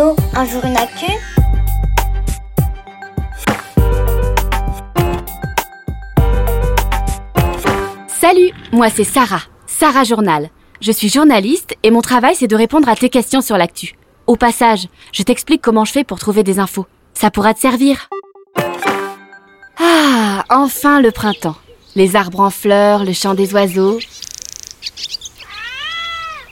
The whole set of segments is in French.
Un jour une actu Salut, moi c'est Sarah, Sarah Journal. Je suis journaliste et mon travail c'est de répondre à tes questions sur l'actu. Au passage, je t'explique comment je fais pour trouver des infos. Ça pourra te servir. Ah, enfin le printemps. Les arbres en fleurs, le chant des oiseaux.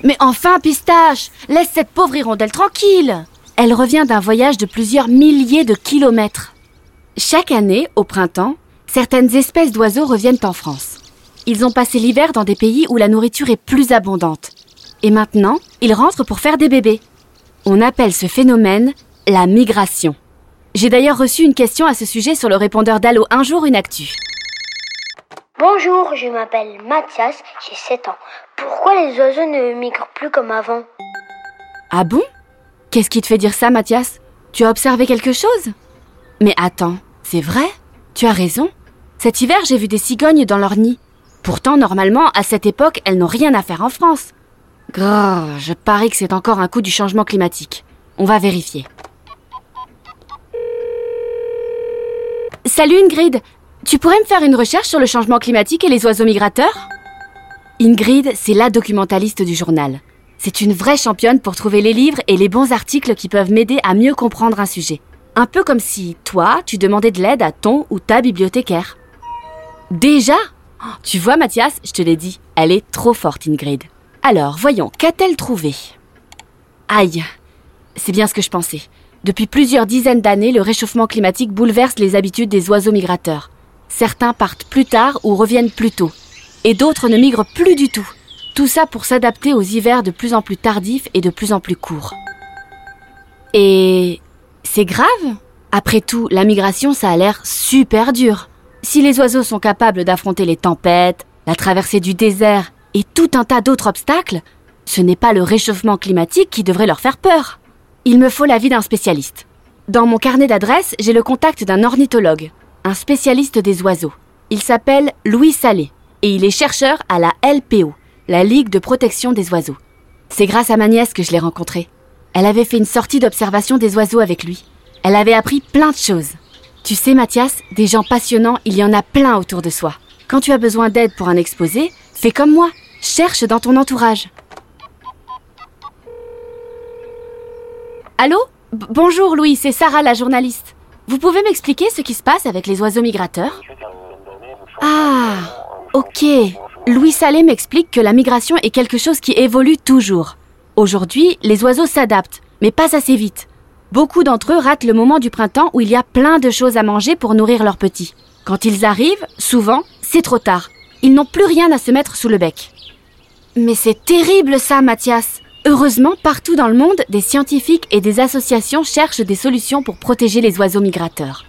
Mais enfin, Pistache, laisse cette pauvre hirondelle tranquille. Elle revient d'un voyage de plusieurs milliers de kilomètres. Chaque année, au printemps, certaines espèces d'oiseaux reviennent en France. Ils ont passé l'hiver dans des pays où la nourriture est plus abondante. Et maintenant, ils rentrent pour faire des bébés. On appelle ce phénomène la migration. J'ai d'ailleurs reçu une question à ce sujet sur le répondeur d'Allo Un jour une actu. Bonjour, je m'appelle Mathias, j'ai 7 ans. Pourquoi les oiseaux ne migrent plus comme avant? Ah bon? Qu'est-ce qui te fait dire ça, Mathias? Tu as observé quelque chose? Mais attends, c'est vrai? Tu as raison. Cet hiver, j'ai vu des cigognes dans leur nid. Pourtant, normalement, à cette époque, elles n'ont rien à faire en France. Grrr, je parie que c'est encore un coup du changement climatique. On va vérifier. Salut Ingrid, tu pourrais me faire une recherche sur le changement climatique et les oiseaux migrateurs? Ingrid, c'est la documentaliste du journal. C'est une vraie championne pour trouver les livres et les bons articles qui peuvent m'aider à mieux comprendre un sujet. Un peu comme si, toi, tu demandais de l'aide à ton ou ta bibliothécaire. Déjà? Oh, Tu vois, Mathias, je te l'ai dit, elle est trop forte, Ingrid. Alors, voyons, qu'a-t-elle trouvé? Aïe, c'est bien ce que je pensais. Depuis plusieurs dizaines d'années, le réchauffement climatique bouleverse les habitudes des oiseaux migrateurs. Certains partent plus tard ou reviennent plus tôt, et d'autres ne migrent plus du tout. Tout ça pour s'adapter aux hivers de plus en plus tardifs et de plus en plus courts. Et c'est grave? Après tout, la migration, ça a l'air super dur. Si les oiseaux sont capables d'affronter les tempêtes, la traversée du désert et tout un tas d'autres obstacles, ce n'est pas le réchauffement climatique qui devrait leur faire peur. Il me faut l'avis d'un spécialiste. Dans mon carnet d'adresses, j'ai le contact d'un ornithologue, un spécialiste des oiseaux. Il s'appelle Louis Salé et il est chercheur à la LPO, la Ligue de protection des oiseaux. C'est grâce à ma nièce que je l'ai rencontré. Elle avait fait une sortie d'observation des oiseaux avec lui. Elle avait appris plein de choses. Tu sais, Mathias, des gens passionnants, il y en a plein autour de soi. Quand tu as besoin d'aide pour un exposé, fais comme moi. Cherche dans ton entourage. Allô? Bonjour Louis, c'est Sarah la journaliste. Vous pouvez m'expliquer ce qui se passe avec les oiseaux migrateurs? Ah, ok. Louis Salé m'explique que la migration est quelque chose qui évolue toujours. Aujourd'hui, les oiseaux s'adaptent, mais pas assez vite. Beaucoup d'entre eux ratent le moment du printemps où il y a plein de choses à manger pour nourrir leurs petits. Quand ils arrivent, souvent, c'est trop tard. Ils n'ont plus rien à se mettre sous le bec. Mais c'est terrible ça, Mathias. Heureusement, partout dans le monde, des scientifiques et des associations cherchent des solutions pour protéger les oiseaux migrateurs.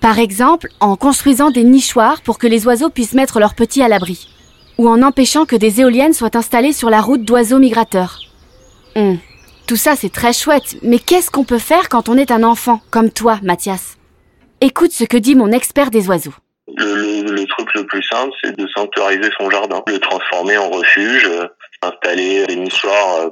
Par exemple, en construisant des nichoirs pour que les oiseaux puissent mettre leurs petits à l'abri. Ou en empêchant que des éoliennes soient installées sur la route d'oiseaux migrateurs. Hum, Tout ça, c'est très chouette, mais qu'est-ce qu'on peut faire quand on est un enfant, comme toi, Mathias? Écoute ce que dit mon expert des oiseaux. Le, le- truc le plus simple, c'est de sanctuariser son jardin, le transformer en refuge, euh, installer des nichoirs, euh,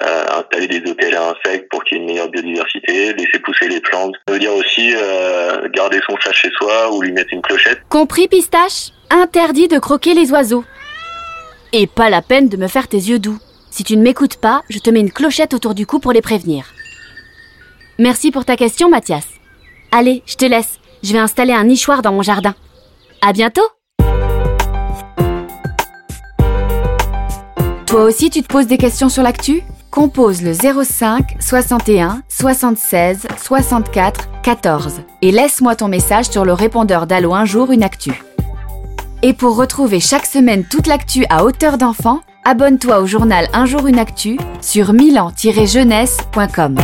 installer des hôtels à insectes pour qu'il y ait une meilleure biodiversité, laisser pousser les plantes. Ça veut dire aussi euh, garder son chat chez soi ou lui mettre une clochette. Compris, pistache? Interdit de croquer les oiseaux. Et pas la peine de me faire tes yeux doux. Si tu ne m'écoutes pas, je te mets une clochette autour du cou pour les prévenir. Merci pour ta question, Mathias. Allez, je te laisse. Je vais installer un nichoir dans mon jardin. À bientôt Toi aussi, tu te poses des questions sur l'actu? Compose le 05 61 76 64 14 et laisse-moi ton message sur le répondeur d'Allo un jour une actu. Et pour retrouver chaque semaine toute l'actu à hauteur d'enfant, abonne-toi au journal Un jour une actu sur milan-jeunesse.com.